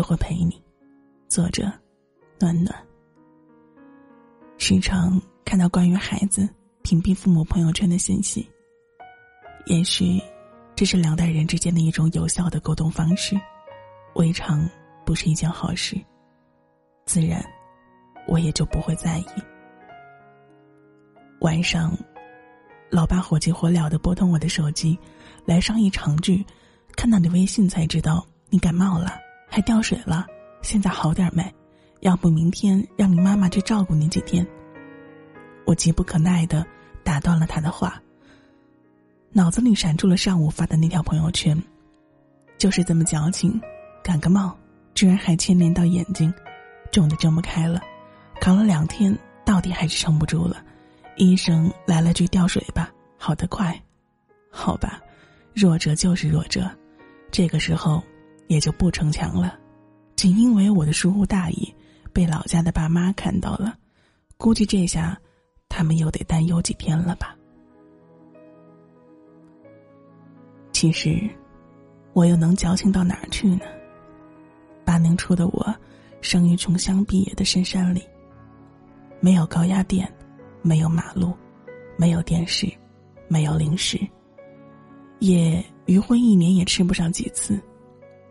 就会陪你。作者：暖暖。时常看到关于孩子屏蔽父母朋友圈的信息，也许这是两代人之间的一种有效的沟通方式，未尝不是一件好事。自然，我也就不会在意。晚上，老爸火急火燎的拨通我的手机，来上一长句：“看到你微信才知道你感冒了，还掉水了，现在好点没？要不明天让你妈妈去照顾你几天。”我急不可耐的打断了他的话。脑子里闪出了上午发的那条朋友圈，就是这么矫情，感个冒，居然还牵连到眼睛，肿的睁不开了，扛了两天，到底还是撑不住了。医生来了句掉水吧，好得快，好吧，弱者就是弱者，这个时候也就不逞强了。仅因为我的疏忽大意，被老家的爸妈看到了，估计这下他们又得担忧几天了吧。其实，我又能矫情到哪儿去呢？八零初的我，生于穷乡僻野的深山里，没有高压电。没有马路，没有电视，没有零食。也余婚一年也吃不上几次，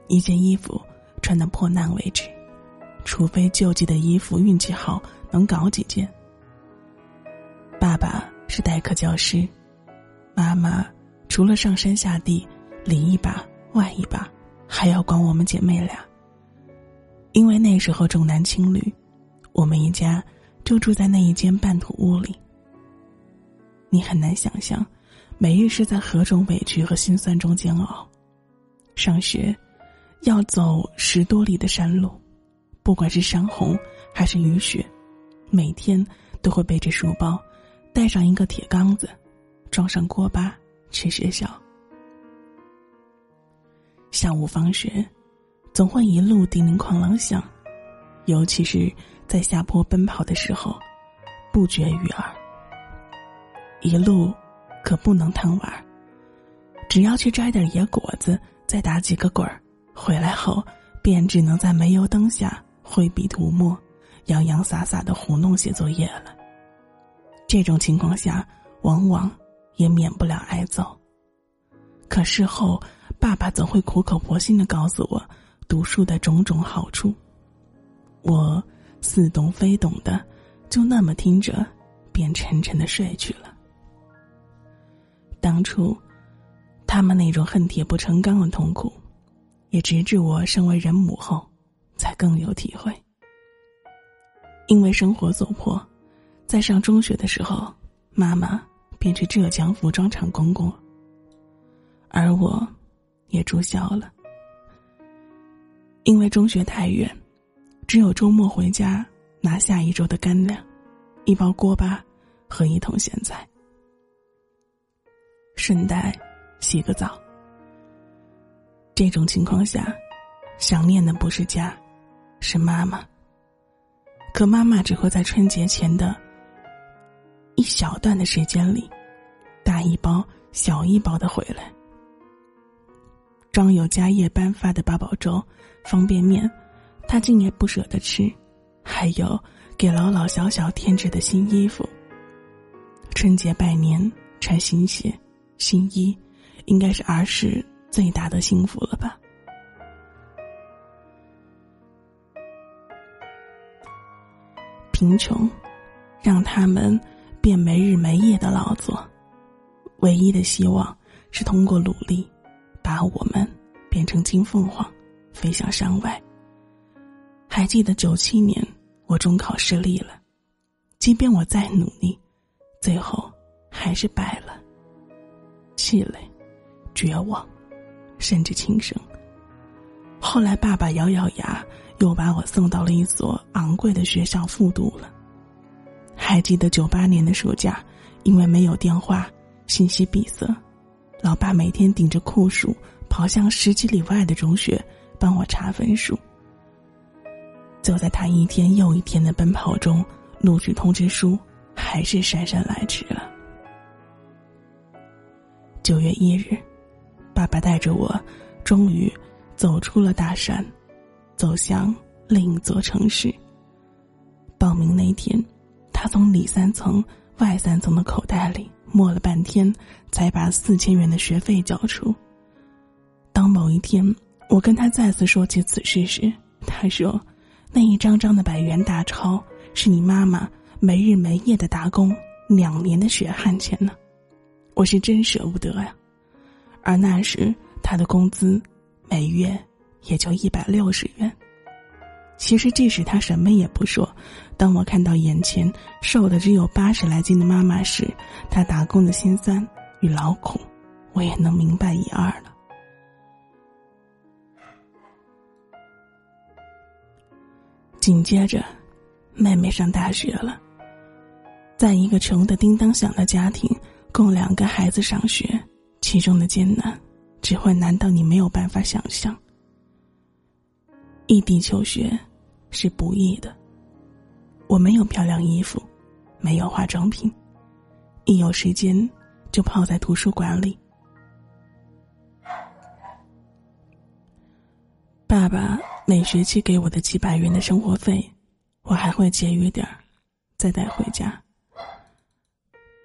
一件衣服穿到破烂为止，除非救济的衣服运气好能搞几件。爸爸是代课教师，妈妈除了上山下地里一把外一把，还要管我们姐妹俩。因为那时候重男轻女，我们一家。就住在那一间半土屋里。你很难想象，每日是在何种委屈和心酸中煎熬。上学，要走十多里的山路，不管是山洪还是雨雪，每天都会背着书包，带上一个铁缸子，装上锅巴去学校。下午放学，总会一路叮铃哐啷响，尤其是。在下坡奔跑的时候，不绝于耳。一路可不能贪玩，只要去摘点野果子，再打几个滚儿，回来后便只能在煤油灯下挥笔涂墨，洋洋洒洒的糊弄写作业了。这种情况下，往往也免不了挨揍。可事后，爸爸总会苦口婆心的告诉我读书的种种好处。我。似懂非懂的，就那么听着，便沉沉的睡去了。当初，他们那种恨铁不成钢的痛苦，也直至我身为人母后，才更有体会。因为生活所迫，在上中学的时候，妈妈便去浙江服装厂工作，而我，也住校了。因为中学太远。只有周末回家拿下一周的干粮，一包锅巴和一桶咸菜，顺带洗个澡。这种情况下，想念的不是家，是妈妈。可妈妈只会在春节前的一小段的时间里，大一包小一包的回来，装有家业颁发的八宝粥、方便面。他竟也不舍得吃，还有给老老小小添置的新衣服。春节拜年穿新鞋、新衣，应该是儿时最大的幸福了吧？贫穷，让他们便没日没夜的劳作，唯一的希望是通过努力，把我们变成金凤凰，飞向山外。还记得九七年我中考失利了，即便我再努力，最后还是败了。气馁、绝望，甚至轻生。后来爸爸咬咬牙，又把我送到了一所昂贵的学校复读了。还记得九八年的暑假，因为没有电话，信息闭塞，老爸每天顶着酷暑跑向十几里外的中学，帮我查分数。就在他一天又一天的奔跑中，录取通知书还是姗姗来迟了。九月一日，爸带着我，终于走出了大山，走向另一座城市。报名那天，他从里三层外三层的口袋里摸了半天，才把四千元的学费交出。当某一天我跟他再次说起此事时，他说：“那一张张的百元大钞是你妈妈没日没夜的打工两年的血汗钱呢。”我是真舍不得呀。而那时他的工资每月也就一百六十元。其实这时他什么也不说。当我看到眼前瘦的只有八十来斤的妈妈时，他打工的心酸与劳苦，我也能明白一二了。紧接着，妹妹上大学了。在一个穷的叮当响的家庭，供两个孩子上学，其中的艰难，只会难到你没有办法想象。异地求学。是不易的。我没有漂亮衣服，没有化妆品，一有时间就泡在图书馆里。爸爸每学期给我的几百元的生活费，我还会节约点儿，再带回家。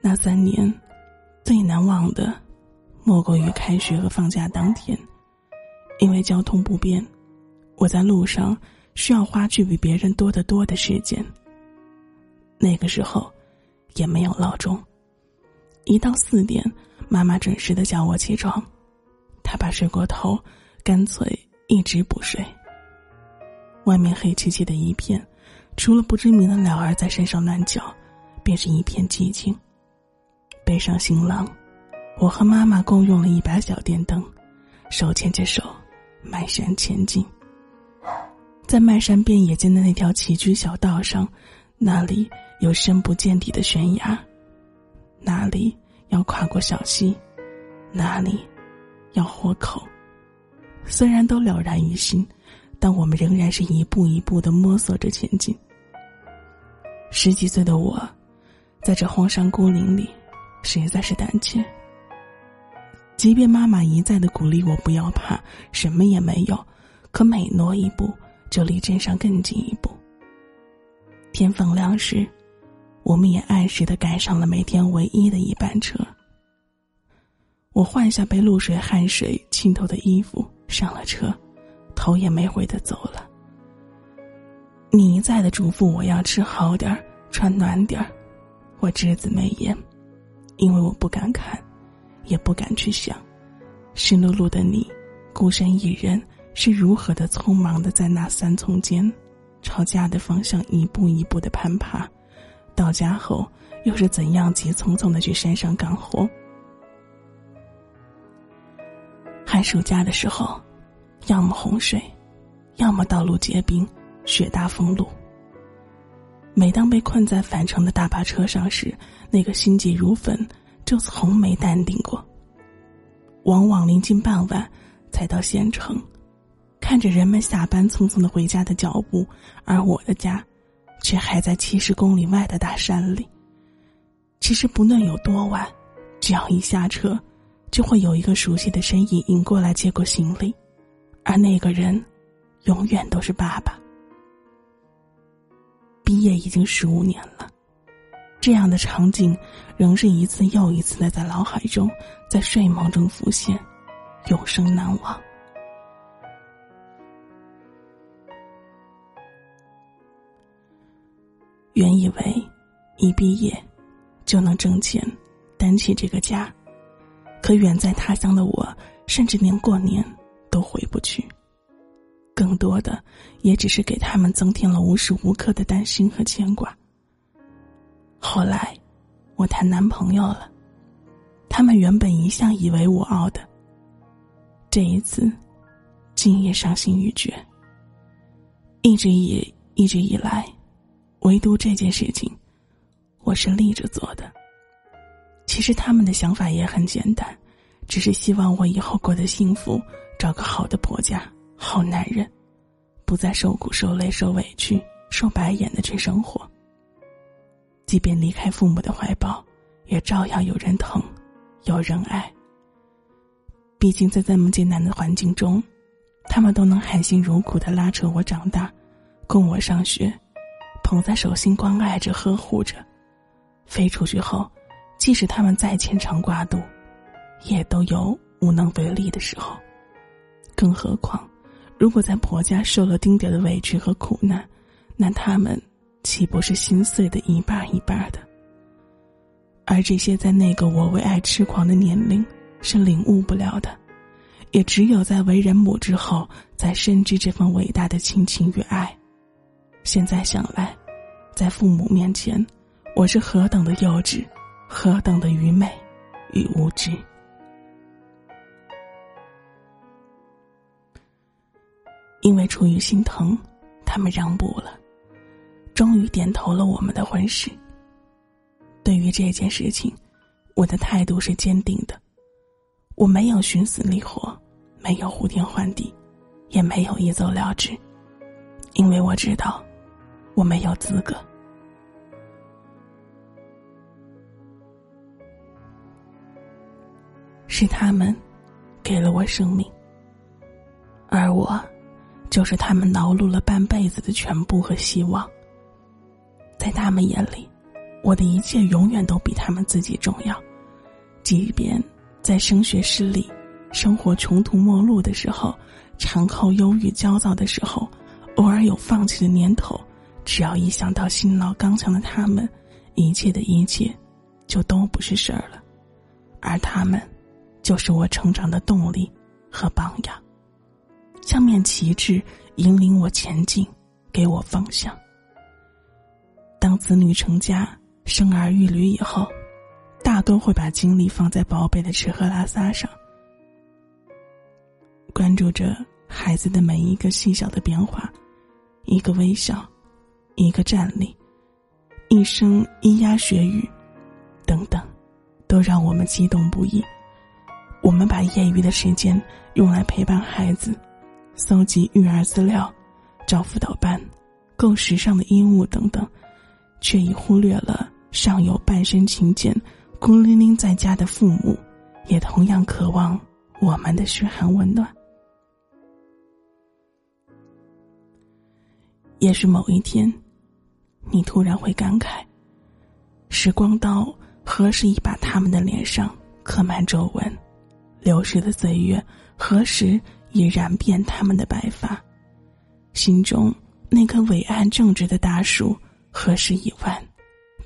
那三年，最难忘的，莫过于开学和放假当天，因为交通不便，我在路上。需要花去比别人多得多的时间。那个时候，也没有闹钟。一到四点，妈妈准时的叫我起床，她把睡过头，干脆一直不睡。外面黑漆漆的一片，除了不知名的鸟儿在山上乱叫，便是一片寂静。背上行囊，我和妈妈共用了一把小电灯，手牵着手，满山前进。在漫山遍野间的那条崎岖小道上，那里有深不见底的悬崖，那里要跨过小溪，那里要豁口。虽然都了然于心，但我们仍然是一步一步的摸索着前进。十几岁的我，在这荒山孤岭里，实在是胆怯。即便妈妈一再的鼓励我不要怕，什么也没有，可每挪一步。就离镇上更近一步。天放亮时，我们也按时的赶上了每天唯一的一班车。我换下被露水、汗水浸透的衣服，上了车，头也没回的走了。你一再的嘱咐我要吃好点儿，穿暖点儿，我只字没言，因为我不敢看，也不敢去想，湿漉漉的你，孤身一人。是如何的匆忙的在那三丛间，朝家的方向一步一步的攀爬，到家后又是怎样急匆匆的去山上干活？寒暑假的时候，要么洪水，要么道路结冰，雪大封路。每当被困在返程的大巴车上时，那个心急如焚就从没淡定过。往往临近傍晚才到县城。看着人们下班匆匆的回家的脚步，而我的家，却还在七十公里外的大山里。其实不论有多晚，只要一下车，就会有一个熟悉的身影迎过来接过行李，而那个人，永远都是爸爸。毕业已经十五年了，这样的场景，仍是一次又一次的在脑海中，在睡梦中浮现，永生难忘。原以为一毕业就能挣钱，担起这个家，可远在他乡的我，甚至连过年都回不去。更多的也只是给他们增添了无时无刻的担心和牵挂。后来，我谈男朋友了，他们原本一向以为我傲的，这一次，竟也伤心欲绝。一直以一直以来。唯独这件事情，我是立着做的。其实他们的想法也很简单，只是希望我以后过得幸福，找个好的婆家、好男人，不再受苦受累、受委屈、受白眼的去生活。即便离开父母的怀抱，也照样有人疼，有人爱。毕竟在这么艰难的环境中，他们都能含辛茹苦的拉扯我长大，供我上学，捧在手心关爱着呵护着。飞出去后，即使他们再牵肠挂肚，也都有无能为力的时候。更何况，如果在婆家受了丁点的委屈和苦难，那他们岂不是心碎的一半一半的？而这些在那个我为爱痴狂的年龄是领悟不了的，也只有在为人母之后，才深知这份伟大的亲情与爱。现在想来，在父母面前，我是何等的幼稚，何等的愚昧与无知。因为出于心疼，他们让步了，终于点头了我们的婚事。对于这件事情，我的态度是坚定的。我没有寻死觅活，没有呼天唤地，也没有一走了之，因为我知道，我没有资格。是他们给了我生命，而我就是他们劳碌了半辈子的全部和希望。在他们眼里。我的一切永远都比他们自己重要，即便在升学失利、生活穷途末路的时候，常靠忧郁焦躁的时候，偶尔有放弃的念头，只要一想到辛劳刚强的他们，一切的一切，就都不是事儿了。而他们，就是我成长的动力和榜样，像面旗帜引领我前进，给我方向。当子女成家。生儿育女以后，大多会把精力放在宝贝的吃喝拉撒上，关注着孩子的每一个细小的变化，一个微笑，一个站立，一声咿呀学语，等等，都让我们激动不已。我们把业余的时间用来陪伴孩子，搜集育儿资料，找辅导班，购时尚的衣物等等，却已忽略了。尚有半生勤俭、孤零零在家的父母，也同样渴望我们的嘘寒问暖。也许某一天，你突然会感慨：时光刀何时已把他们的脸上刻满皱纹？流逝的岁月何时已染遍他们的白发？心中那棵伟岸正直的大树何时已晚？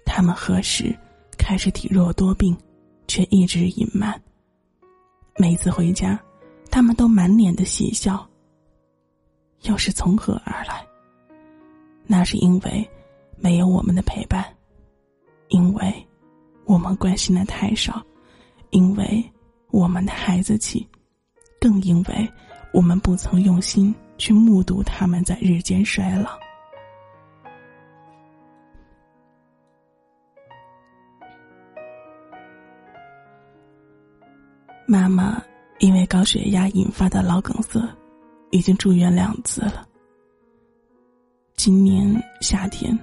他们何时开始体弱多病，却一直隐瞒？每次回家，他们都满脸的喜笑。又是从何而来？那是因为没有我们的陪伴，因为我们关心的太少，因为我们的孩子气，更因为我们不曾用心去目睹他们在日渐衰老。妈妈因为高血压引发的脑梗塞，已经住院两次了。今年夏天，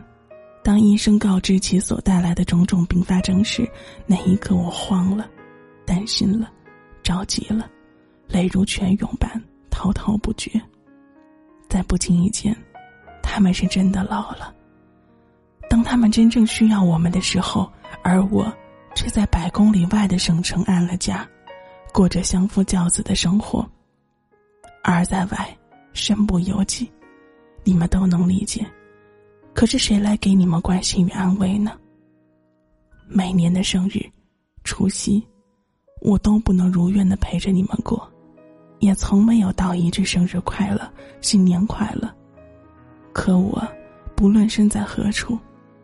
当医生告知其所带来的种种并发症时，那一刻我慌了，担心了，着急了，泪如泉涌般滔滔不绝。在不经意间，他们是真的老了。当他们真正需要我们的时候，而我却在百公里外的省城安了家。过着相夫教子的生活，儿在外，身不由己，你们都能理解。可是谁来给你们关心与安慰呢？每年的生日、除夕，我都不能如愿的陪着你们过，也从没有道一句生日快乐、新年快乐。可我，不论身在何处，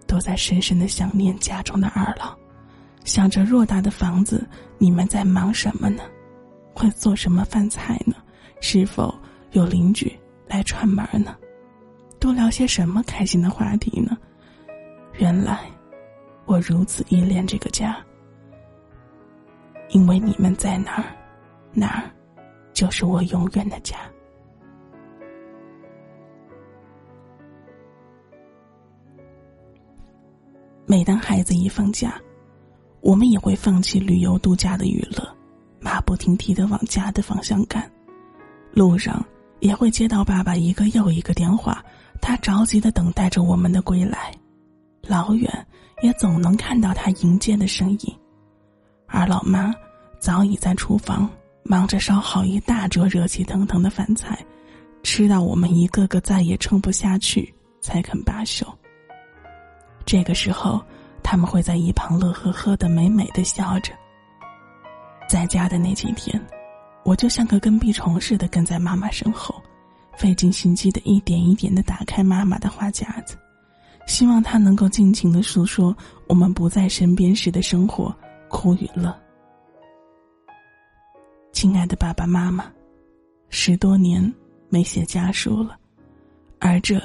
都在深深的想念家中的二老。想着偌大的房子，你们在忙什么呢？会做什么饭菜呢？是否有邻居来串门呢？都聊些什么开心的话题呢？原来，我如此依恋这个家，因为你们在哪儿，哪儿就是我永远的家。每当孩子一放假。我们也会放弃旅游度假的娱乐，马不停蹄的往家的方向赶。路上也会接到爸爸一个又一个电话，他着急的等待着我们的归来，老远也总能看到他迎接的身影，而老妈早已在厨房忙着烧好一大桌热气腾腾的饭菜，吃到我们一个个再也撑不下去才肯罢休。这个时候，他们会在一旁乐呵呵的、美美的笑着。在家的那几天。我就像个跟屁虫似的跟在妈妈身后，费尽心机的一点一点的打开妈妈的话匣子，希望她能够尽情的诉说我们不在身边时的生活苦与乐。亲爱的爸爸妈妈，十多年没写家书了，而这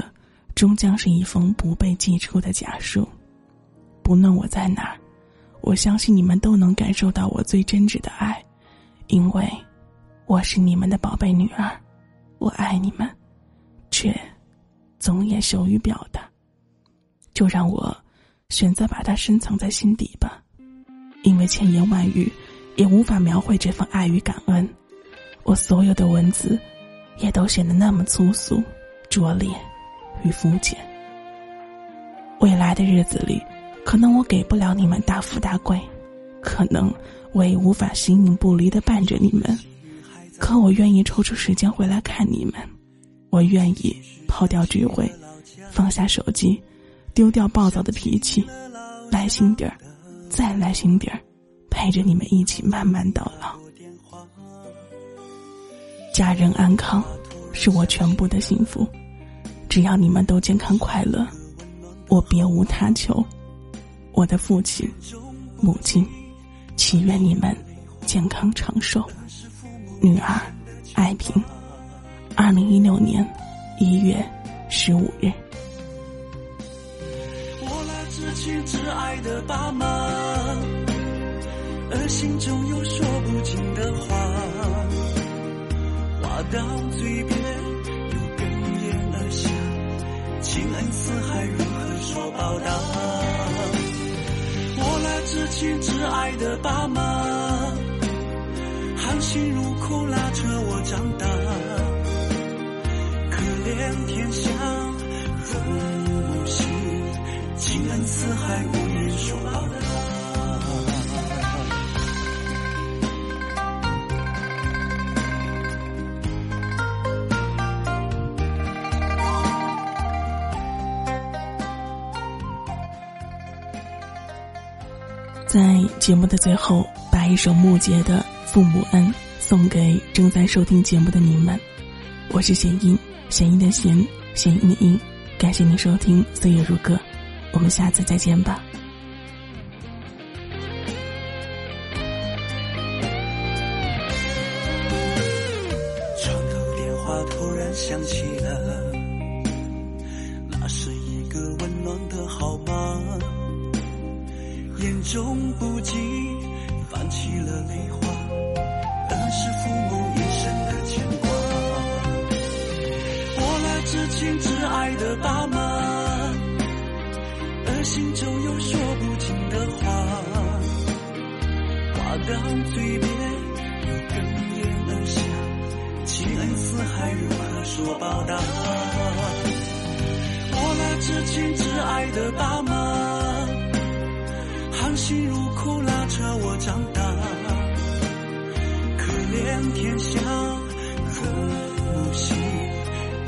终将是一封不被寄出的家书。不论我在哪儿，我相信你们都能感受到我最真挚的爱，因为。我是你们的宝贝女儿，我爱你们，却总也羞于表达。就让我选择把它深藏在心底吧，因为千言万语也无法描绘这份爱与感恩。我所有的文字也都显得那么粗俗、拙劣与肤浅。未来的日子里，可能我给不了你们大富大贵，可能我也无法形影不离的伴着你们。可我愿意抽出时间回来看你们，我愿意抛掉聚会，放下手机，丢掉暴躁的脾气，耐心点儿，再耐心点儿，陪着你们一起慢慢到老。家人安康，是我全部的幸福。只要你们都健康快乐，我别无他求。我的父亲、母亲，祈愿你们健康长寿。女儿，爱萍，二零一六年一月十五日。我那至亲至爱的爸妈，而心中有说不尽的话，话到嘴边又哽咽而下，情恩似海，如何说报答？至亲至爱的爸妈。含辛茹苦拉扯我长大，可怜天下父母心，情恩似海无，节目的最后，把一首木杰的。父母恩，送给正在收听节目的你们。我是弦音，弦音的弦，弦音的音。感谢您收听《岁月如歌》，我们下次再见吧。床头电话突然响起了，眼中不禁泛起了泪花。那是父母一生的牵挂，我那至亲至爱的爸妈，而心中有说不尽的话，话到嘴边又哽咽了下，情恩似海，如何说报答？我那至亲至爱的爸妈，含辛茹苦拉扯我长大。可怜天下父母心，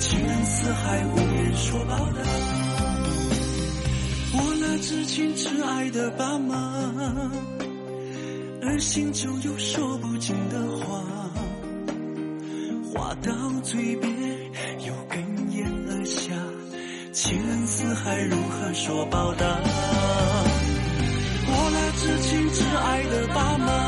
情恩似海，无言说报答。我那至亲至爱的爸妈，而心中有说不尽的话，话到嘴边又哽咽而下，情恩似海，如何说报答？至亲至爱的爸妈。